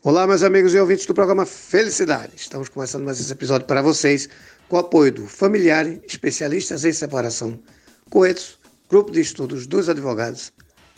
Olá, meus amigos e ouvintes do programa Felicidade. Estamos começando mais esse episódio para vocês com o apoio do Familiar, especialistas em separação, Coetos, Grupo de Estudos dos Advogados,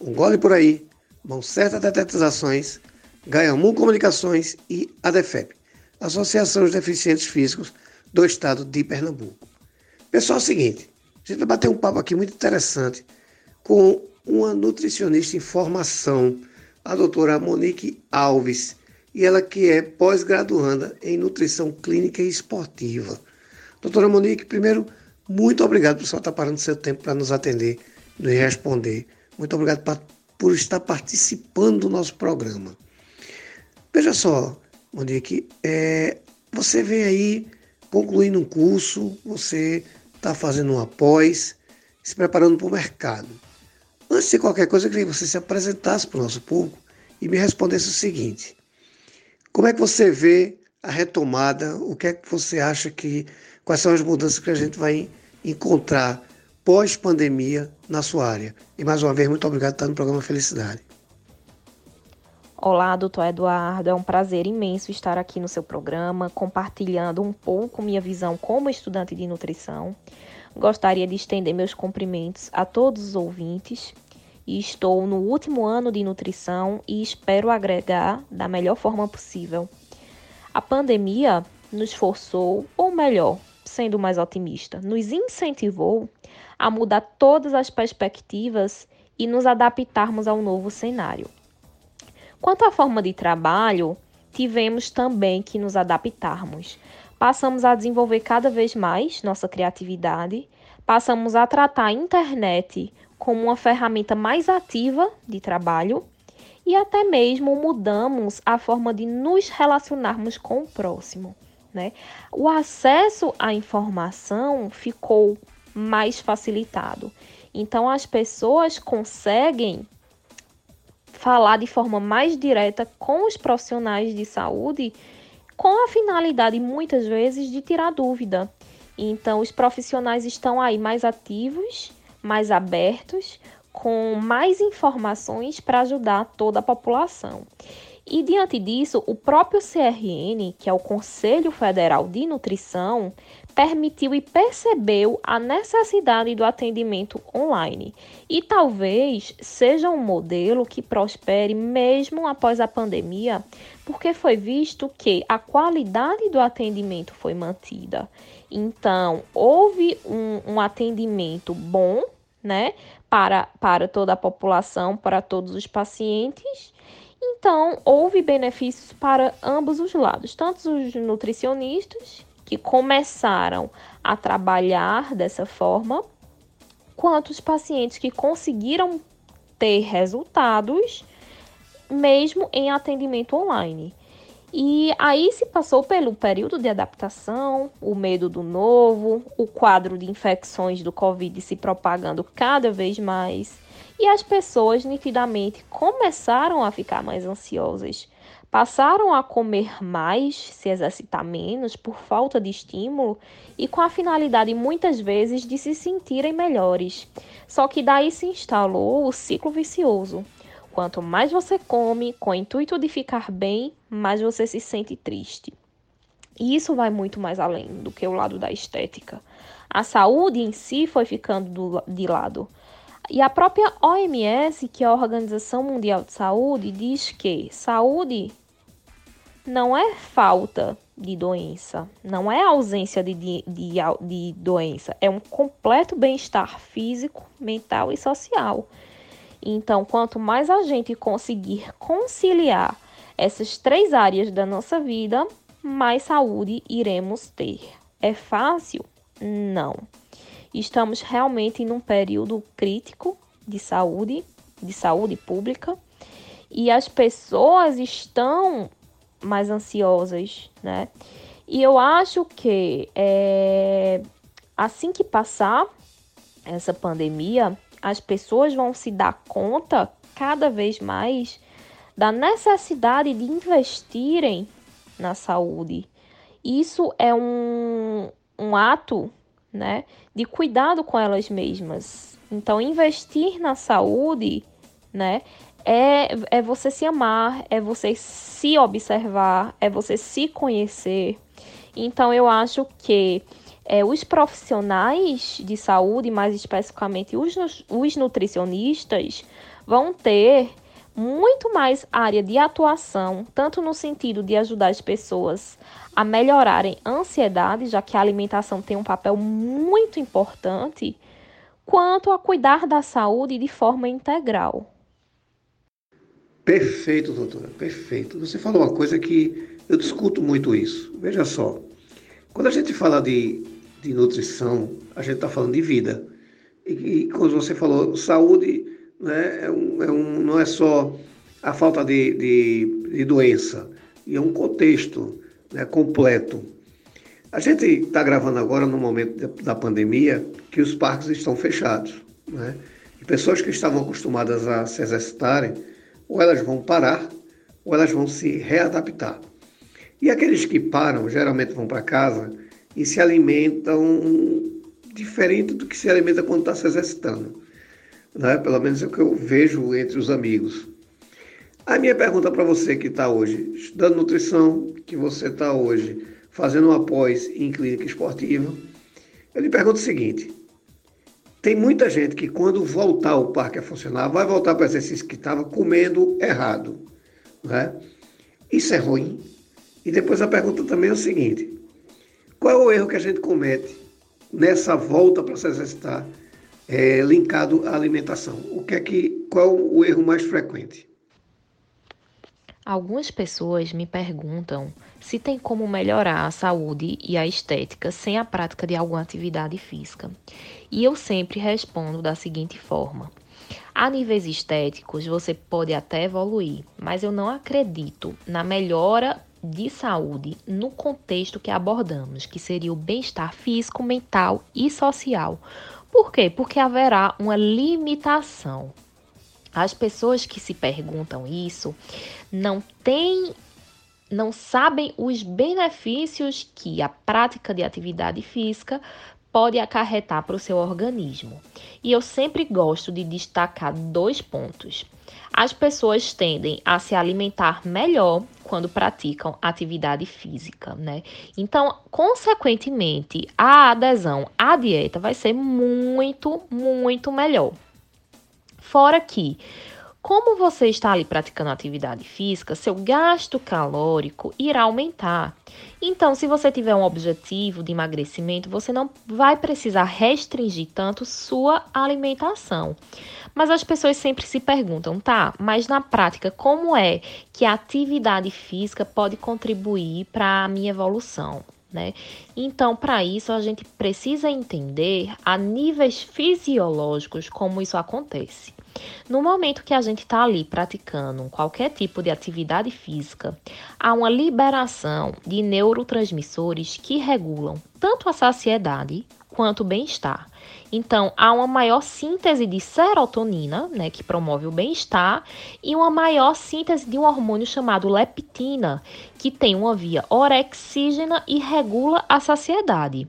Um Gole Por Aí, Mão Certa Detetizações, Gaiamu Comunicações e ADEFEP, Associação dos Deficientes Físicos do Estado de Pernambuco. Pessoal, é o seguinte, a gente vai bater um papo aqui muito interessante com uma nutricionista em formação, a doutora Monique Alves, e ela que é pós-graduanda em nutrição clínica e esportiva. Doutora Monique, primeiro, muito obrigado por só estar parando seu tempo para nos atender, nos responder. Muito obrigado pra, por estar participando do nosso programa. Veja só, Monique, é, você vem aí concluindo um curso, você está fazendo um após, se preparando para o mercado. Antes de qualquer coisa, eu queria que você se apresentasse para o nosso público e me respondesse o seguinte: como é que você vê a retomada? O que é que você acha que quais são as mudanças que a gente vai encontrar pós-pandemia na sua área? E mais uma vez, muito obrigado por estar no programa Felicidade. Olá, doutor Eduardo. É um prazer imenso estar aqui no seu programa, compartilhando um pouco minha visão como estudante de nutrição. Gostaria de estender meus cumprimentos a todos os ouvintes. E estou no último ano de nutrição e espero agregar da melhor forma possível. A pandemia nos forçou, ou melhor, sendo mais otimista, nos incentivou a mudar todas as perspectivas e nos adaptarmos ao novo cenário. Quanto à forma de trabalho, tivemos também que nos adaptarmos. Passamos a desenvolver cada vez mais nossa criatividade, passamos a tratar a internet como uma ferramenta mais ativa de trabalho e até mesmo mudamos a forma de nos relacionarmos com o próximo. Né? O acesso à informação ficou mais facilitado. Então, as pessoas conseguem falar de forma mais direta com os profissionais de saúde, com a finalidade muitas vezes de tirar dúvida. Então, os profissionais estão aí mais ativos, mais abertos, com mais informações para ajudar toda a população. E diante disso, o próprio CRN, que é o Conselho Federal de Nutrição, permitiu e percebeu a necessidade do atendimento online. E talvez seja um modelo que prospere mesmo após a pandemia, porque foi visto que a qualidade do atendimento foi mantida. Então, houve um, um atendimento bom, né, para, para toda a população, para todos os pacientes então, houve benefícios para ambos os lados, tanto os nutricionistas, que começaram a trabalhar dessa forma, quanto os pacientes que conseguiram ter resultados mesmo em atendimento online. E aí se passou pelo período de adaptação, o medo do novo, o quadro de infecções do Covid se propagando cada vez mais e as pessoas nitidamente começaram a ficar mais ansiosas. Passaram a comer mais, se exercitar menos por falta de estímulo e com a finalidade muitas vezes de se sentirem melhores. Só que daí se instalou o ciclo vicioso. Quanto mais você come com o intuito de ficar bem, mais você se sente triste. E isso vai muito mais além do que o lado da estética. A saúde em si foi ficando de lado. E a própria OMS, que é a Organização Mundial de Saúde, diz que saúde não é falta de doença, não é ausência de, de, de, de doença, é um completo bem-estar físico, mental e social. Então, quanto mais a gente conseguir conciliar essas três áreas da nossa vida, mais saúde iremos ter. É fácil? Não. Estamos realmente em um período crítico de saúde, de saúde pública, e as pessoas estão mais ansiosas, né? E eu acho que é, assim que passar essa pandemia, as pessoas vão se dar conta cada vez mais da necessidade de investirem na saúde. Isso é um, um ato né, de cuidado com elas mesmas. Então, investir na saúde, né, é, é você se amar, é você se observar, é você se conhecer. Então, eu acho que é, os profissionais de saúde, mais especificamente os, os nutricionistas, vão ter muito mais área de atuação, tanto no sentido de ajudar as pessoas a melhorarem a ansiedade, já que a alimentação tem um papel muito importante, quanto a cuidar da saúde de forma integral. Perfeito, doutora, perfeito. Você falou uma coisa que eu discuto muito isso. Veja só, quando a gente fala de, de nutrição, a gente está falando de vida. E, e, quando você falou saúde, né, é um, é um, não é só a falta de, de, de doença, e é um contexto né, completo. A gente está gravando agora no momento da pandemia que os parques estão fechados. Né? E pessoas que estavam acostumadas a se exercitarem ou elas vão parar, ou elas vão se readaptar. E aqueles que param, geralmente vão para casa e se alimentam diferente do que se alimenta quando está se exercitando. Né? Pelo menos é o que eu vejo entre os amigos. A minha pergunta para você que está hoje estudando nutrição, que você está hoje fazendo uma pós em clínica esportiva, eu lhe pergunto o seguinte: tem muita gente que, quando voltar o parque a funcionar, vai voltar para o exercício que estava comendo errado. Né? Isso é ruim. E depois a pergunta também é o seguinte: qual é o erro que a gente comete nessa volta para se exercitar, é, linkado à alimentação? O que é que, qual é o erro mais frequente? Algumas pessoas me perguntam se tem como melhorar a saúde e a estética sem a prática de alguma atividade física. E eu sempre respondo da seguinte forma: a níveis estéticos, você pode até evoluir, mas eu não acredito na melhora de saúde no contexto que abordamos, que seria o bem-estar físico, mental e social. Por quê? Porque haverá uma limitação. As pessoas que se perguntam isso não têm não sabem os benefícios que a prática de atividade física pode acarretar para o seu organismo. E eu sempre gosto de destacar dois pontos. As pessoas tendem a se alimentar melhor quando praticam atividade física, né? Então, consequentemente, a adesão à dieta vai ser muito, muito melhor. Fora que como você está ali praticando atividade física, seu gasto calórico irá aumentar. Então, se você tiver um objetivo de emagrecimento, você não vai precisar restringir tanto sua alimentação. Mas as pessoas sempre se perguntam, tá? Mas na prática, como é que a atividade física pode contribuir para a minha evolução? Né? Então, para isso, a gente precisa entender a níveis fisiológicos como isso acontece. No momento que a gente está ali praticando qualquer tipo de atividade física, há uma liberação de neurotransmissores que regulam tanto a saciedade quanto bem-estar. Então, há uma maior síntese de serotonina, né, que promove o bem-estar, e uma maior síntese de um hormônio chamado leptina, que tem uma via orexígena e regula a saciedade.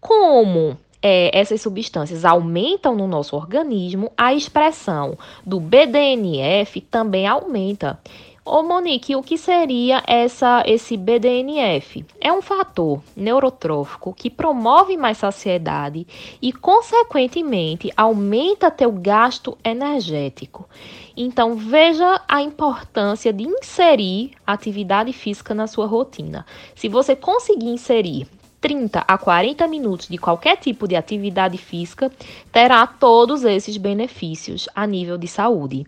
Como é, essas substâncias aumentam no nosso organismo, a expressão do BDNF também aumenta. Ô Monique, o que seria essa, esse BDNF? É um fator neurotrófico que promove mais saciedade e, consequentemente, aumenta teu gasto energético. Então, veja a importância de inserir atividade física na sua rotina. Se você conseguir inserir 30 a 40 minutos de qualquer tipo de atividade física, terá todos esses benefícios a nível de saúde.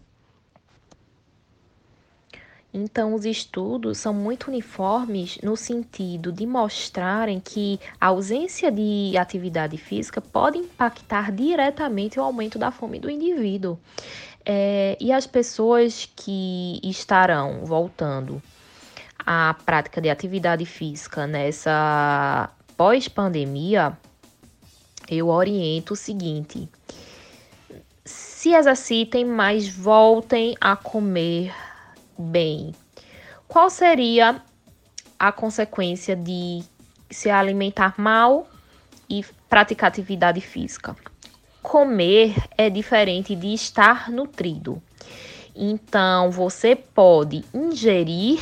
Então, os estudos são muito uniformes no sentido de mostrarem que a ausência de atividade física pode impactar diretamente o aumento da fome do indivíduo. É, e as pessoas que estarão voltando à prática de atividade física nessa pós-pandemia, eu oriento o seguinte: se exercitem, mas voltem a comer bem. Qual seria a consequência de se alimentar mal e praticar atividade física? Comer é diferente de estar nutrido. Então, você pode ingerir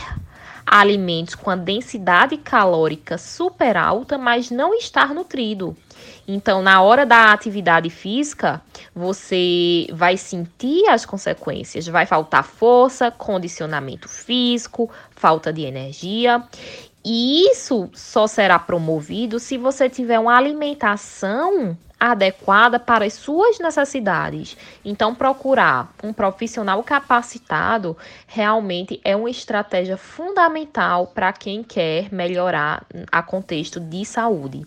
alimentos com a densidade calórica super alta, mas não estar nutrido. Então, na hora da atividade física, você vai sentir as consequências. Vai faltar força, condicionamento físico, falta de energia. E isso só será promovido se você tiver uma alimentação adequada para as suas necessidades. Então, procurar um profissional capacitado realmente é uma estratégia fundamental para quem quer melhorar a contexto de saúde.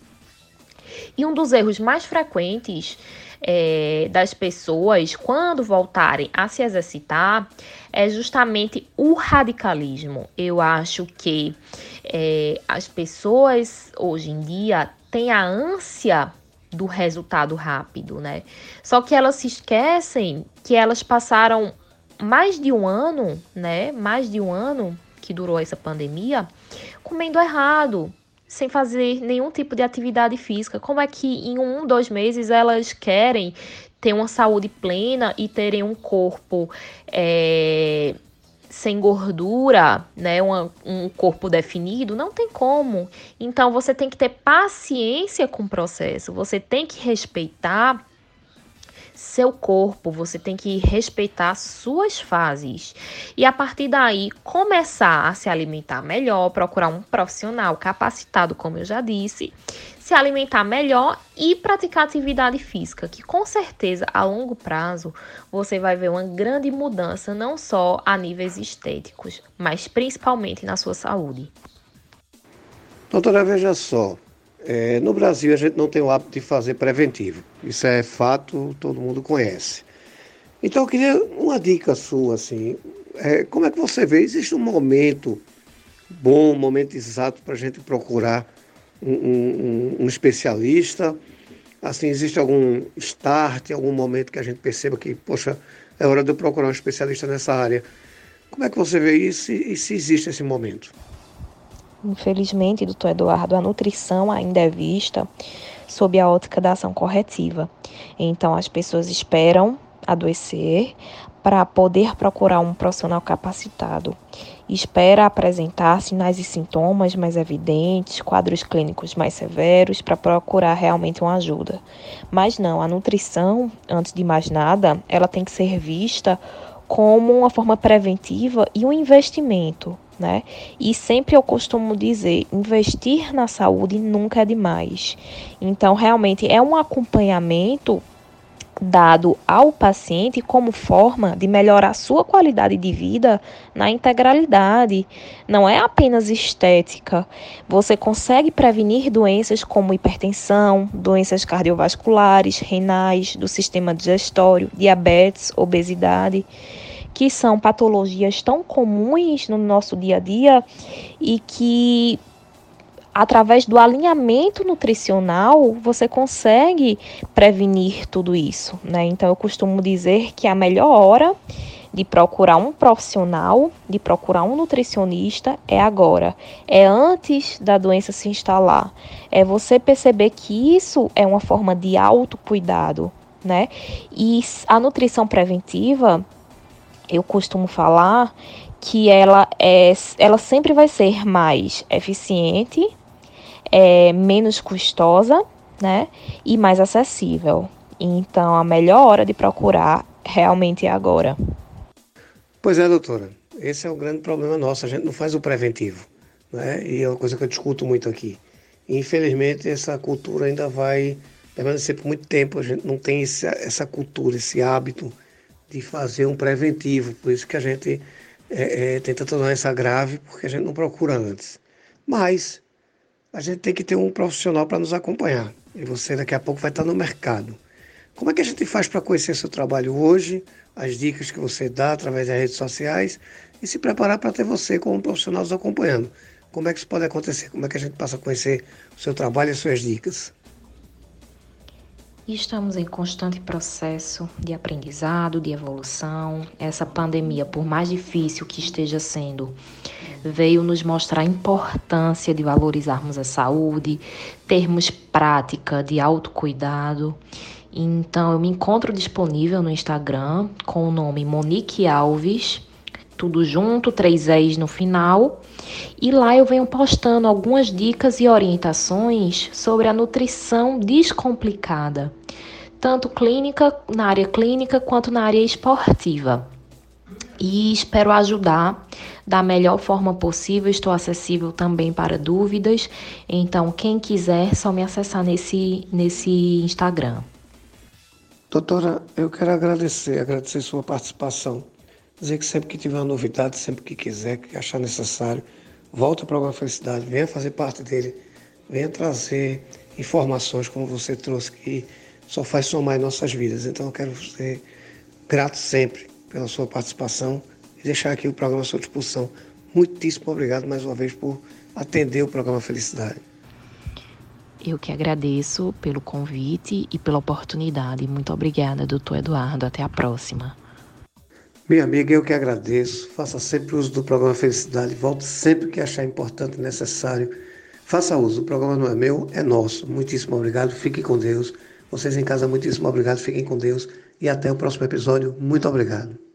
E um dos erros mais frequentes é, das pessoas quando voltarem a se exercitar é justamente o radicalismo. Eu acho que é, as pessoas hoje em dia têm a ânsia do resultado rápido, né? Só que elas se esquecem que elas passaram mais de um ano, né? Mais de um ano que durou essa pandemia, comendo errado, sem fazer nenhum tipo de atividade física. Como é que em um, dois meses elas querem ter uma saúde plena e terem um corpo é, sem gordura, né, uma, um corpo definido, não tem como. Então você tem que ter paciência com o processo, você tem que respeitar seu corpo, você tem que respeitar suas fases. E a partir daí, começar a se alimentar melhor, procurar um profissional capacitado, como eu já disse, se alimentar melhor e praticar atividade física, que com certeza a longo prazo você vai ver uma grande mudança não só a níveis estéticos, mas principalmente na sua saúde. Doutora, veja só, é, no Brasil a gente não tem o hábito de fazer preventivo, isso é fato, todo mundo conhece. Então eu queria uma dica sua, assim, é, como é que você vê? Existe um momento bom, um momento exato para a gente procurar um, um, especialista? Assim, existe algum start, algum momento que a gente perceba que, poxa, é hora de eu procurar um especialista nessa área? Como é que você vê isso e se existe esse momento? Infelizmente, doutor Eduardo, a nutrição ainda é vista sob a ótica da ação corretiva. Então, as pessoas esperam adoecer para poder procurar um profissional capacitado espera apresentar sinais e sintomas mais evidentes, quadros clínicos mais severos para procurar realmente uma ajuda. Mas não, a nutrição, antes de mais nada, ela tem que ser vista como uma forma preventiva e um investimento, né? E sempre eu costumo dizer, investir na saúde nunca é demais. Então, realmente é um acompanhamento dado ao paciente como forma de melhorar sua qualidade de vida na integralidade. Não é apenas estética. Você consegue prevenir doenças como hipertensão, doenças cardiovasculares, renais, do sistema digestório, diabetes, obesidade, que são patologias tão comuns no nosso dia a dia e que através do alinhamento nutricional, você consegue prevenir tudo isso, né? Então eu costumo dizer que a melhor hora de procurar um profissional, de procurar um nutricionista é agora, é antes da doença se instalar. É você perceber que isso é uma forma de autocuidado, né? E a nutrição preventiva, eu costumo falar que ela é ela sempre vai ser mais eficiente é menos custosa, né? E mais acessível. Então, a melhor hora de procurar realmente é agora. Pois é, doutora. Esse é o grande problema nosso. A gente não faz o preventivo, né? E é uma coisa que eu discuto muito aqui. Infelizmente, essa cultura ainda vai permanecer por muito tempo. A gente não tem essa, essa cultura, esse hábito de fazer um preventivo. Por isso que a gente é, é, tem tanta doença grave, porque a gente não procura antes. Mas a gente tem que ter um profissional para nos acompanhar. E você daqui a pouco vai estar no mercado. Como é que a gente faz para conhecer seu trabalho hoje, as dicas que você dá através das redes sociais e se preparar para ter você como profissional nos acompanhando? Como é que isso pode acontecer? Como é que a gente passa a conhecer o seu trabalho e as suas dicas? Estamos em constante processo de aprendizado, de evolução. Essa pandemia, por mais difícil que esteja sendo, veio nos mostrar a importância de valorizarmos a saúde, termos prática de autocuidado. Então eu me encontro disponível no Instagram com o nome Monique Alves, tudo junto, três E's no final. E lá eu venho postando algumas dicas e orientações sobre a nutrição descomplicada, tanto clínica, na área clínica, quanto na área esportiva. E espero ajudar da melhor forma possível. Estou acessível também para dúvidas. Então, quem quiser, só me acessar nesse, nesse Instagram. Doutora, eu quero agradecer, agradecer sua participação. Dizer que sempre que tiver uma novidade, sempre que quiser, que achar necessário, volte ao programa Felicidade, venha fazer parte dele, venha trazer informações como você trouxe, que só faz somar em nossas vidas. Então eu quero ser grato sempre pela sua participação e deixar aqui o programa à sua disposição. Muitíssimo obrigado mais uma vez por atender o programa Felicidade. Eu que agradeço pelo convite e pela oportunidade. Muito obrigada, doutor Eduardo. Até a próxima. Minha amiga, eu que agradeço. Faça sempre uso do programa Felicidade. Volte sempre que achar importante e necessário. Faça uso. O programa não é meu, é nosso. Muitíssimo obrigado. Fique com Deus. Vocês em casa, muitíssimo obrigado. Fiquem com Deus. E até o próximo episódio. Muito obrigado.